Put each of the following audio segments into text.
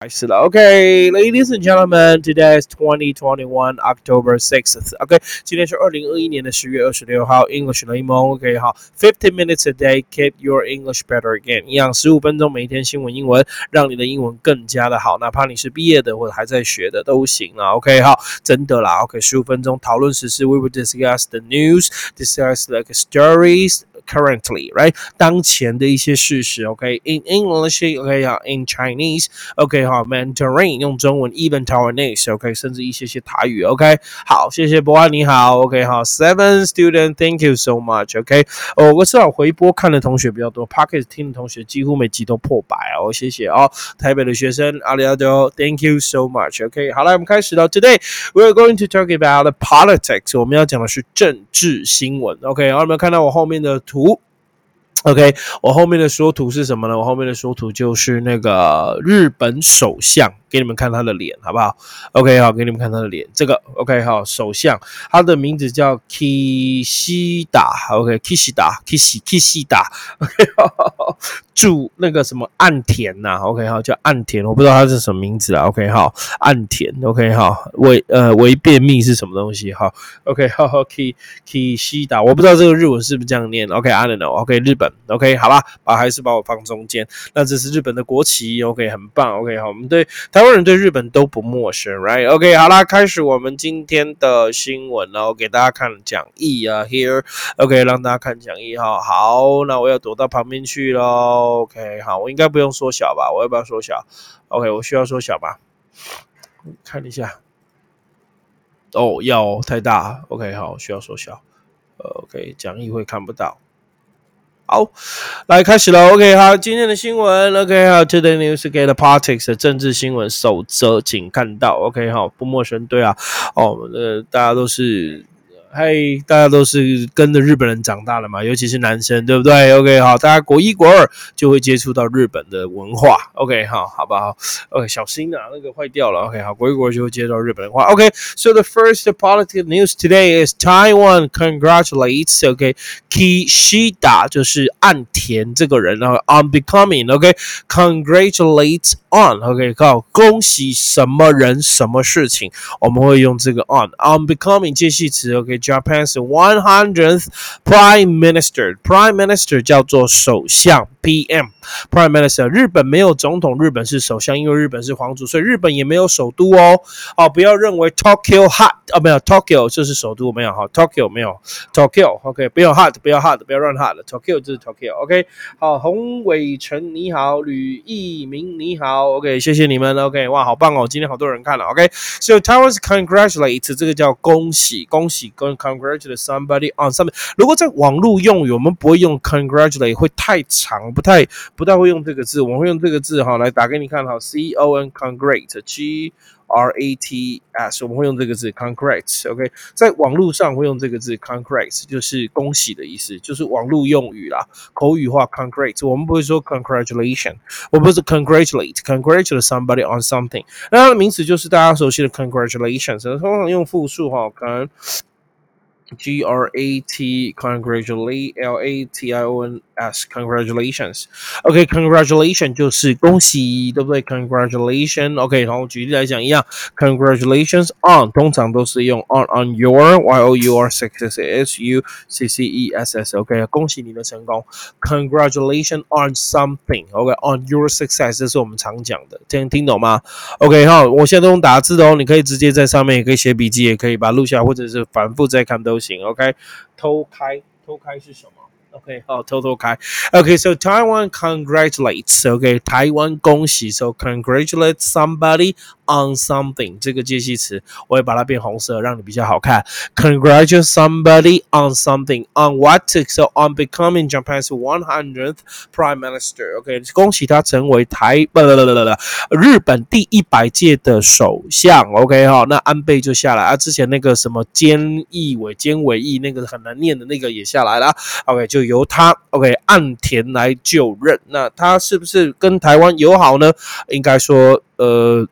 开始了，OK, ladies and gentlemen, today is 2021 October 6th. OK，今天是二零二一年的十月二十六号，English 雷蒙。OK，好，fifteen minutes a day, keep your English better again。一样，十五分钟，每一天新闻英文，让你的英文更加的好。哪怕你是毕业的或者还在学的都行啊。OK，好，真的啦。OK，十五分钟讨论时事，we will discuss the news, discuss like stories. Currently, right？当前的一些事实，OK？In English，OK 啊，In Chinese，OK 哈，Mandarin 用中文，even Taiwanese，OK，甚至一些些台语，OK。好，谢谢博安，你好，OK 好，Seven student，Thank you so much，OK。哦，我知道回播看的同学比较多，Pocket 听的同学几乎每集都破百哦，谢谢哦。台北的学生阿里阿多，Thank you so much，OK。好了，我们开始了，Today we're going to talk about politics，我们要讲的是政治新闻，OK。好，有没有看到我后面的图？ 图，OK，我后面的说图是什么呢？我后面的说图就是那个日本首相，给你们看他的脸，好不好？OK，好，给你们看他的脸。这个 OK，好，首相，他的名字叫 Kishida，OK，Kishida，Kishi，Kishida，OK，住那个什么岸田呐，OK，好，叫岸田，我不知道他是什么名字啊，OK，好，岸田，OK，好，为呃为便秘是什么东西？好，OK，好好，K Kishida，我不知道这个日文是不是这样念，OK，I don't know，OK，日本，OK，好吧，把还是把我放中间，那这是日本的国旗，OK，很棒，OK，好，我们对台湾人对日本都不陌生，Right？OK，好啦，开始我们今天的新闻喽，给大家看讲义啊，Here，OK，让大家看讲义哈，好，那我要躲到旁边去喽。OK，好，我应该不用缩小吧？我要不要缩小？OK，我需要缩小吧？看一下。哦，要太大。OK，好，需要缩小。OK，讲义会看不到。好，来开始了。OK，好，今天的新闻。OK，好，Today News get politics 政治新闻守则，请看到。OK，好，不陌生，对啊。哦，呃，大家都是。嗨，大家都是跟着日本人长大的嘛，尤其是男生，对不对？OK，好，大家国一、国二就会接触到日本的文化。OK，好，好不好？OK，小心啊，那个坏掉了。OK，好，国一、国二就会接触到日本文化。OK，so the first political news today is Taiwan congratulates OK Kishida，就是岸田这个人，然后 on becoming OK，congratulates on OK，好，恭喜什么人什么事情，我们会用这个 on on becoming 介系词。OK。Japan's 100th Prime Minister. Prime Minister 叫做首相，PM。Prime Minister，日本没有总统，日本是首相，因为日本是皇族，所以日本也没有首都哦。哦，不要认为 Tokyo hot 啊，没有 Tokyo 就是首都，没有哈，Tokyo 没有 Tokyo，OK，不要 hot，不要 hot，不要乱 hot，Tokyo 就是 Tokyo，OK。好，洪伟成你好，吕义明你好，OK，谢谢你们，OK，哇，好棒哦，今天好多人看了，OK，So Taiwan's congratulate 这个叫恭喜，恭喜，恭 congratulate somebody on something。如果在网络用语，我们不会用 congratulate，会太长，不太。不太会用这个字，我们会用这个字哈来打给你看哈 congratulate」，「G R A T S 我们会用这个字 congratulate，OK，在网络上会用这个字 congratulate，就是恭喜的意思，就是网络用语啦，口语化 congratulate，我们不会说 congratulation，我们是 congratulate，congratulate somebody on something，那它的名词就是大家熟悉的 congratulations，通常用复数哈，可能 G R A T congratulate L A T I O N S congratulations OK congratulation 就是恭喜对不对 congratulation OK 然后举例来讲一样 congratulations on 通常都是用 on on your Y O U R success S U C C E S S OK 恭喜你的成功 congratulation on something OK on your success 这是我们常讲的这样听懂吗 OK 好我现在都用打字的哦你可以直接在上面也可以写笔记也可以把它录下或者是反复再看都 不行，OK，偷开，偷开是什么？？OK，好，偷偷开。OK，so Taiwan congratulates。OK，台湾恭喜。So congratulate somebody on something。这个介系词我会把它变红色，让你比较好看。Congratulate somebody on something on what? So on becoming Japan's 100th Prime Minister。OK，恭喜他成为台不不不不不日本第一百届的首相。OK，好，那安倍就下来啊。之前那个什么菅义伟、菅伟义那个很难念的那个也下来了。OK，就。由他，OK，岸田来就任。那他是不是跟台湾友好呢？应该说，呃。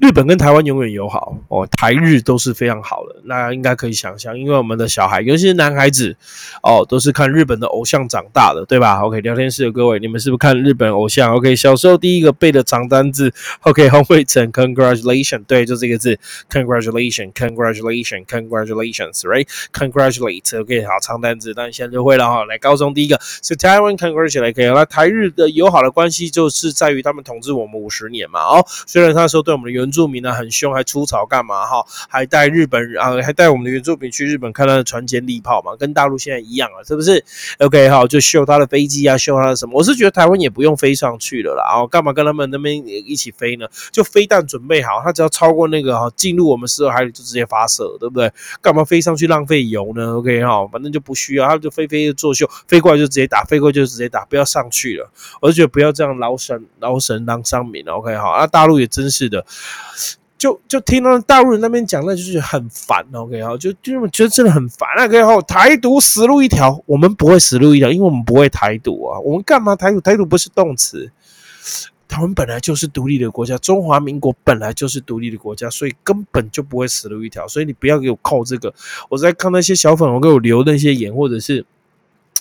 日本跟台湾永远友好哦，台日都是非常好的，那应该可以想象，因为我们的小孩，尤其是男孩子哦，都是看日本的偶像长大的，对吧？OK，聊天室的各位，你们是不是看日本偶像？OK，小时候第一个背的长单字，OK，洪慧成，Congratulation，对，就这个字，congratulation，congratulation，congratulations，right，congratulate，OK，好，长单字，那你现在就会了哈。来，高中第一个是台湾，Congratulate，那台日的友好的关系就是在于他们统治我们五十年嘛，哦，虽然那时候对我们的原原住民呢很凶，还出草干嘛哈？还带日本啊，还带我们的原住民去日本看他的船舰利炮嘛，跟大陆现在一样啊，是不是？OK 哈，就秀他的飞机啊，秀他的什么？我是觉得台湾也不用飞上去了啦，哦，干嘛跟他们那边一起飞呢？就飞弹准备好，他只要超过那个哈，进入我们十二海里就直接发射，对不对？干嘛飞上去浪费油呢？OK 哈，反正就不需要，他就飞飞就作秀，飞过来就直接打，飞过来就直接打，不要上去了。我就觉得不要这样劳神劳神当商民 OK 哈，那大陆也真是的。就就听到大陆人那边讲，那就是很烦，OK 哈，就就觉得真的很烦。那可以哈，台独死路一条，我们不会死路一条，因为我们不会台独啊。我们干嘛台独？台独不是动词，台湾本来就是独立的国家，中华民国本来就是独立的国家，所以根本就不会死路一条。所以你不要给我扣这个。我在看那些小粉红给我留那些言，或者是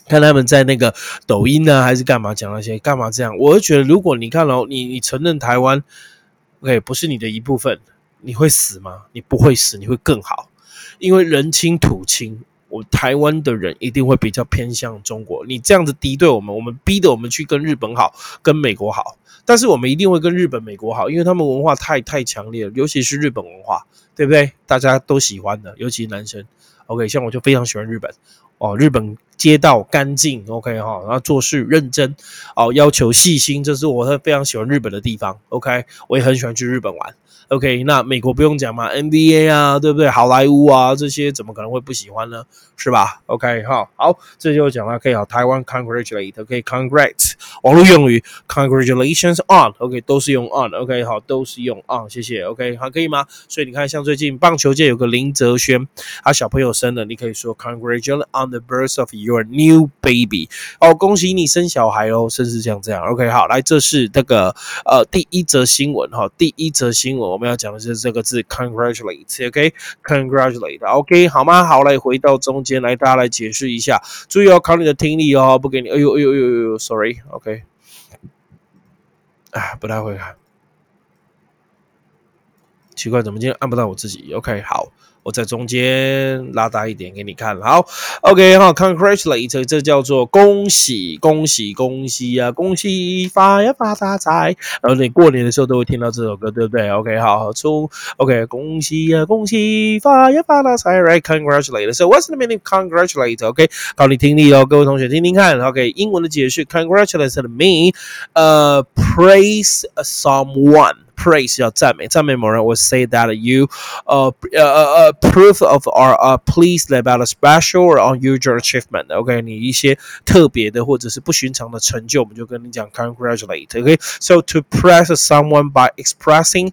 看他们在那个抖音呢，还是干嘛讲那些干嘛这样？我就觉得，如果你看哦，你你承认台湾。OK，不是你的一部分，你会死吗？你不会死，你会更好，因为人亲土亲，我台湾的人一定会比较偏向中国。你这样子敌对我们，我们逼得我们去跟日本好，跟美国好，但是我们一定会跟日本、美国好，因为他们文化太太强烈了，尤其是日本文化，对不对？大家都喜欢的，尤其男生。OK，像我就非常喜欢日本哦，日本街道干净，OK 哈，然后做事认真哦，要求细心，这是我非常喜欢日本的地方。OK，我也很喜欢去日本玩。OK，那美国不用讲嘛，NBA 啊，对不对？好莱坞啊，这些怎么可能会不喜欢呢？是吧？OK，好，好，这就讲了，可以好，台湾，congratulate，OK，congrats，网络用语 congratulations on，OK，都是用 on，OK，好，都是用 on，谢谢，OK，好，可以吗？所以你看，像最近棒球界有个林泽轩，他小朋友生了，你可以说 congratulate on the birth of you your new baby，哦，恭喜你生小孩哦，甚至像这样，OK，好，来，这是那个呃第一则新闻哈，第一则新闻。我们要讲的是这个字，congratulate，OK，congratulate，OK，好吗？好，来回到中间来，大家来解释一下，注意要考你的听力哦，不给你，哎呦哎呦哎呦哎呦，sorry，OK，啊，不太会看，奇怪，怎么今天按不到我自己？OK，好。我在中间拉大一点给你看，好，OK 哈，Congratulate，这叫做恭喜恭喜恭喜呀，恭喜发呀发大财。然后你过年的时候都会听到这首歌，对不对？OK，好，出 OK，恭喜呀恭喜发呀发大财，Right？Congratulate。So what's the meaning of congratulate？OK，考你听力哦，各位同学听听看。OK，英文的解释，Congratulate mean 呃 praise someone。praise 要赞美，赞美某人。我 say that you uh uh uh proof of our uh pleased about a special or unusual achievement. OK，你一些特别的或者是不寻常的成就，我们就跟你讲 congratulate。OK，so to praise someone by expressing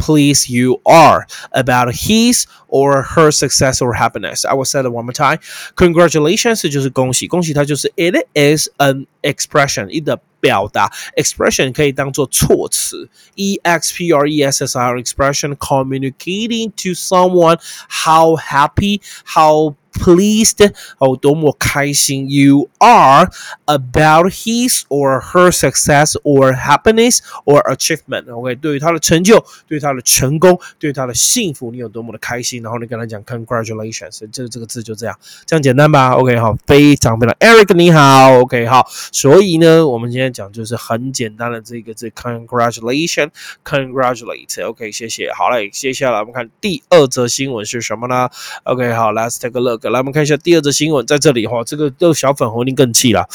pleased you are about his or her success or happiness. I will say it one more time. Congratulations 就是恭喜，恭喜它就是 it is an expression，一的表达 expression 可以当做措辞，e x p r e s s i r expression communicating to someone how happy how pleased 哦，多么开心 you are about his or her success or happiness or achievement。OK，对于他的成就，对于 他的成功，对他的幸福，你有多么的开心？然后你跟他讲 congratulations，这这个字就这样，这样简单吧？OK，好，非常非常，Eric 你好，OK，好，所以呢，我们今天讲就是很简单的这个字 congratulation，congratulate。OK，谢谢。好嘞，接下来我们看第二则新闻是什么呢？OK，好，Let's take a look。来我们看一下第二则新闻，在这里哈，这个都小粉红一定更气了。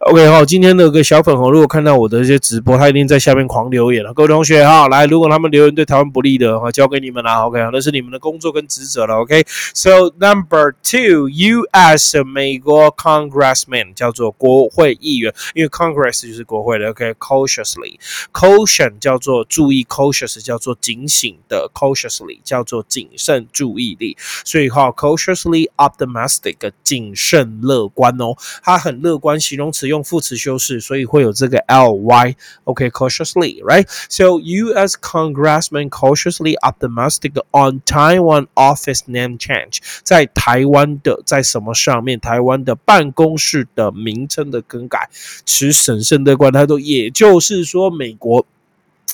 OK 好，今天那个小粉红如果看到我的一些直播，他一定在下面狂留言了。各位同学哈，来，如果他们留言对台湾不利的话，交给你们啦。OK 那是你们的工作跟职责了。OK，So number two，U.S. 美国 Congressman 叫做国会议员，因为 Congress 就是国会的。OK，cautiously，caution 叫做注意，cautious 叫做警醒的，cautiously 叫做谨慎注意力。所以哈，cautiously optimistic 谨慎乐观哦，它很乐观，形容词用副词修饰，所以会有这个 ly。OK，cautiously，right？So U.S. Congressman cautiously optimistic on Taiwan office name change，在台湾的在什么上面？台湾的办公室的名称的更改，持审慎乐观态度。也就是说，美国。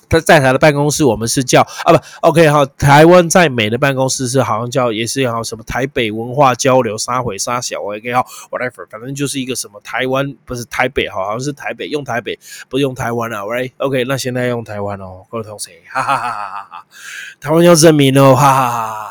他在台的办公室，我们是叫啊不，OK 哈，台湾在美的办公室是好像叫也是好什么台北文化交流沙毁沙小 OK 哈 whatever，反正就是一个什么台湾不是台北哈，好像是台北用台北不用台湾啊，Right OK，那现在用台湾哦，各位同学，哈哈哈哈哈哈，台湾要证明哦，哈哈哈哈。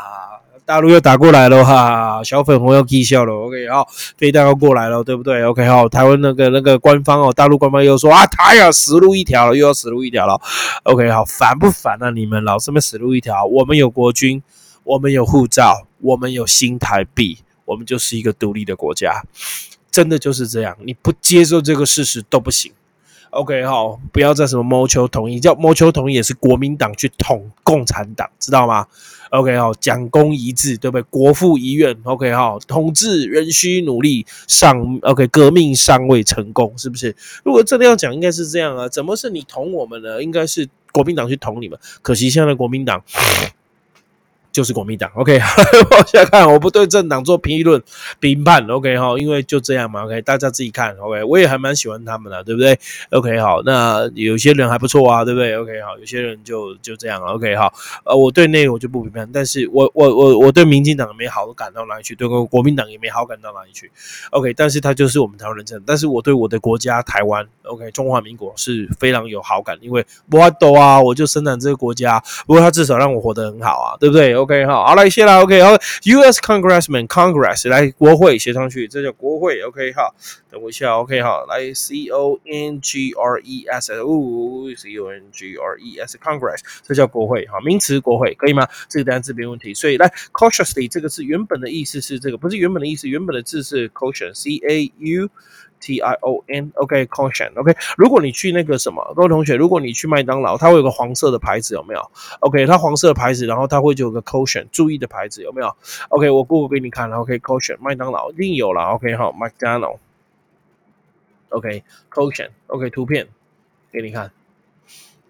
大陆又打过来了哈，小粉红要踢笑了。OK，好，飞弹要过来了，对不对？OK，好，台湾那个那个官方哦，大陆官方又说啊，他要死路一条了，又要死路一条了。OK，好，烦不烦啊？你们老是们死路一条。我们有国军，我们有护照，我们有新台币，我们就是一个独立的国家，真的就是这样。你不接受这个事实都不行。OK，好，不要再什么谋求统一，叫谋求统一也是国民党去统共产党，知道吗？OK 好，蒋公遗志，对不对？国父遗愿，OK 好，统治仍需努力，尚 OK 革命尚未成功，是不是？如果真的要讲，应该是这样啊？怎么是你捅我们呢？应该是国民党去捅你们，可惜现在国民党。就是国民党，OK，往下看，我不对政党做评论评判，OK。哈，因为就这样嘛，OK，大家自己看，OK，我也还蛮喜欢他们的，对不对？OK 好，那有些人还不错啊，对不对？OK 好，有些人就就这样，OK。好，呃，我对内我就不评判，但是我我我我对民进党没好感到哪里去，对国民党也没好感到哪里去，OK，但是他就是我们台湾人政，但是我对我的国家台湾，OK，中华民国是非常有好感，因为我都啊，我就生产这个国家，不过他至少让我活得很好啊，对不对？OK。好，好来谢啦。OK 好，U.S. Congressman Congress 来国会写上去，这叫国会。OK 好，等我一下。OK 好，来 C O N G R E S 哦，C O N G R E S Congress 这叫国会。好，名词国会可以吗？这个单词没问题。所以来 cautiously 这个字原本的意思是这个，不是原本的意思，原本的字是 caution，C A U。T I O N，OK，caution，OK。如果你去那个什么，各位同学，如果你去麦当劳，它会有个黄色的牌子，有没有？OK，它黄色的牌子，然后它会就有个 caution，注意的牌子，有没有？OK，我过过给你看，OK，caution，麦当劳一定有了，OK，好，McDonald，OK，caution，OK，图片给你看，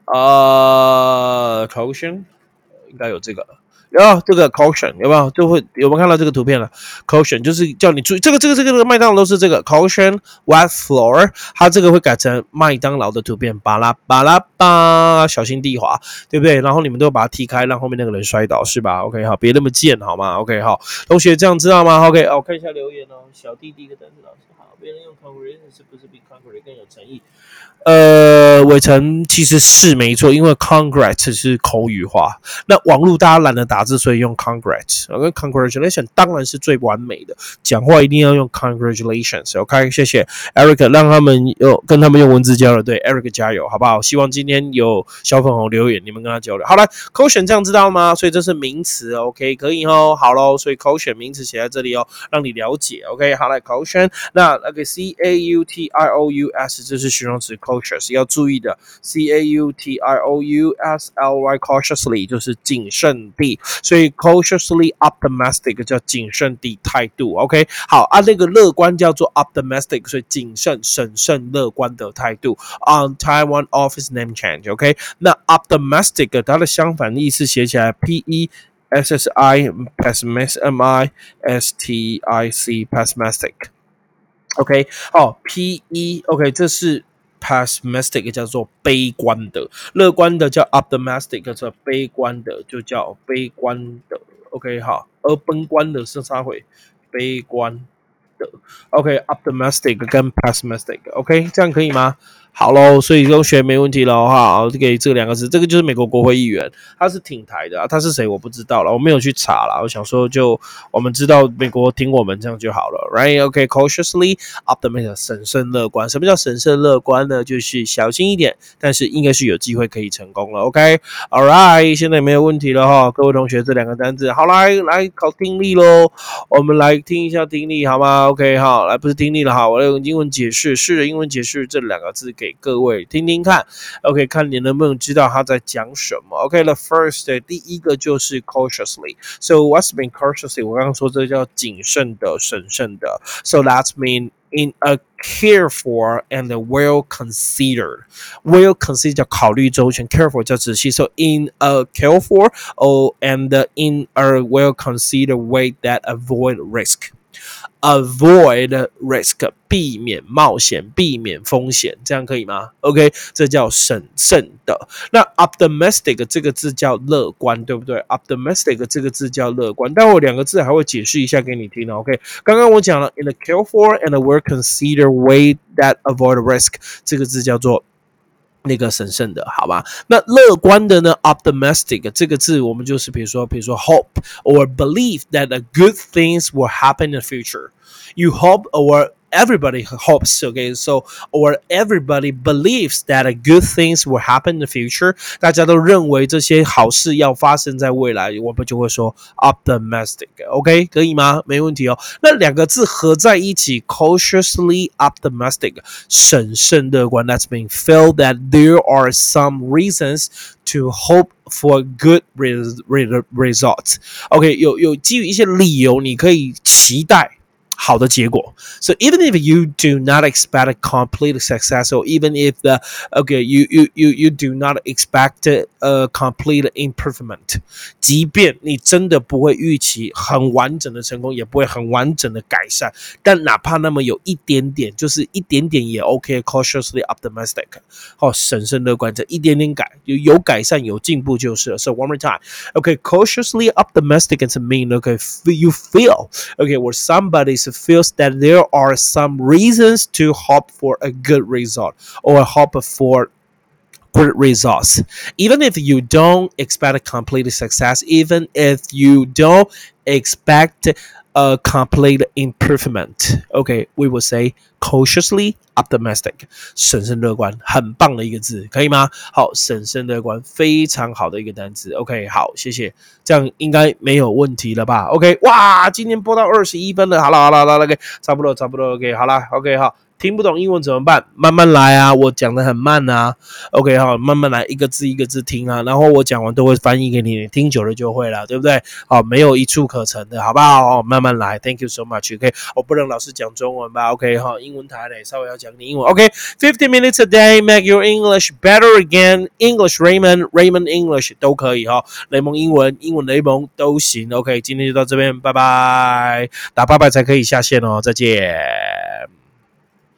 呃，caution 应该有这个。有这个 caution 有没有？就会有没有看到这个图片了？caution 就是叫你注意这个这个这个麦当劳都是这个 caution wet floor，它这个会改成麦当劳的图片，巴拉巴拉巴，小心地滑，对不对？然后你们都把它踢开，让后面那个人摔倒，是吧？OK 好，别那么贱好吗？OK 好，同学这样知道吗？OK 哦，看一下留言哦，小弟弟的单词老师，别人用 congratulation 是不是比 congratulation 更有诚意？呃，伟成其实是没错，因为 congrats 是口语化，那网络大家懒得打字，所以用 congrats。而 congratulation 当然是最完美的，讲话一定要用 congratulations。OK，谢谢 Eric，让他们用跟他们用文字交流。对，Eric 加油，好不好？希望今天有小粉红留言，你们跟他交流。好了，caution 这样知道吗？所以这是名词，OK，可以哦。好喽，所以 con，名词写在这里哦，让你了解。OK，好来 caution，那那个 C A U T I O U S 这是形容词。cautious 要注意的，c a u t i o u s l y cautiously 就是谨慎地，所以 cautiously optimistic 叫谨慎的态度。OK，好啊，那个乐观叫做 optimistic，所以谨慎、审慎、乐观的态度。On Taiwan office name change，OK，那 optimistic 它的相反意思写起来 p e s s i pessimistic。OK，哦，P E OK，这是 pessimistic 叫做悲观的，乐观的叫 optimistic，叫做悲观的就叫悲观的。OK，好，而悲观的是啥会？悲观的。OK，optimistic 跟 pessimistic，OK，这样可以吗？好喽，所以都学没问题了哈。给这两个字，这个就是美国国会议员，他是挺台的啊，他是谁我不知道了，我没有去查了。我想说，就我们知道美国听我们这样就好了，Right？OK，cautiously optimistic，审慎乐观。什么叫审慎乐观呢？就是小心一点，但是应该是有机会可以成功了。OK，All right，现在没有问题了哈。各位同学，这两个单字，好来来考听力喽。我们来听一下听力好吗？OK，好，来不是听力了哈，我用英文解释，试着英文解释这两个字给。给各位听听看，OK，看你能不能知道他在讲什么。OK，the first 第一个就是 cautiously。So what's mean cautiously？我刚刚说这叫谨慎的、审慎的。So that's mean in a careful and well considered. Well considered 叫考虑周全，careful 叫仔细。So in a careful or and in a well considered way that avoid risk. Avoid risk，避免冒险，避免风险，这样可以吗？OK，这叫审慎的。那 optimistic 这个字叫乐观，对不对？optimistic 这个字叫乐观，待会两个字还会解释一下给你听 OK，刚刚我讲了，in a careful and a well considered way that avoid risk，这个字叫做。那个神圣的，好吧？那乐观的呢？optimistic 这个字，我们就是比如说，比如说 hope or believe that a good things will happen in the future. You hope or everybody hopes, okay? So, or everybody believes that good things will happen in the future. 大家都认为这些好事要发生在未来，我们就会说 optimistic. OK，可以吗？没问题哦。那两个字合在一起，cautiously optimistic，审慎乐观。That's mean feel that there are some reasons to hope for good results. OK，有有基于一些理由，你可以期待。 好的结果。So even if you do not expect a complete success, or even if the okay you you you you do not expect a complete improvement，即便你真的不会预期很完整的成功，也不会很完整的改善，但哪怕那么有一点点，就是一点点也 OK。Cautiously optimistic，好，审慎乐观，这一点点改，有有改善有进步就是了。So one more time, okay, cautiously optimistic is mean okay you feel okay where somebody's feels that there are some reasons to hope for a good result or hope for good results. Even if you don't expect a complete success, even if you don't expect a complete improvement. OK, we will say cautiously optimistic，审慎乐观，很棒的一个字，可以吗？好，审慎乐观，非常好的一个单词。OK，好，谢谢，这样应该没有问题了吧？OK，哇，今天播到二十一分了，好了好了好了，OK，差不多差不多，OK，好了，OK，好。听不懂英文怎么办？慢慢来啊，我讲的很慢啊。OK 哈，慢慢来，一个字一个字听啊。然后我讲完都会翻译给你，你听久了就会了，对不对？好，没有一触可成的，好不好？慢慢来。Thank you so much. OK，我不能老是讲中文吧？OK 哈，英文台嘞，稍微要讲点英文。OK，fifty minutes a day make your English better again. English Raymond Raymond English 都可以哈。雷蒙英文，英文雷蒙都行。OK，今天就到这边，拜拜。打八百才可以下线哦，再见。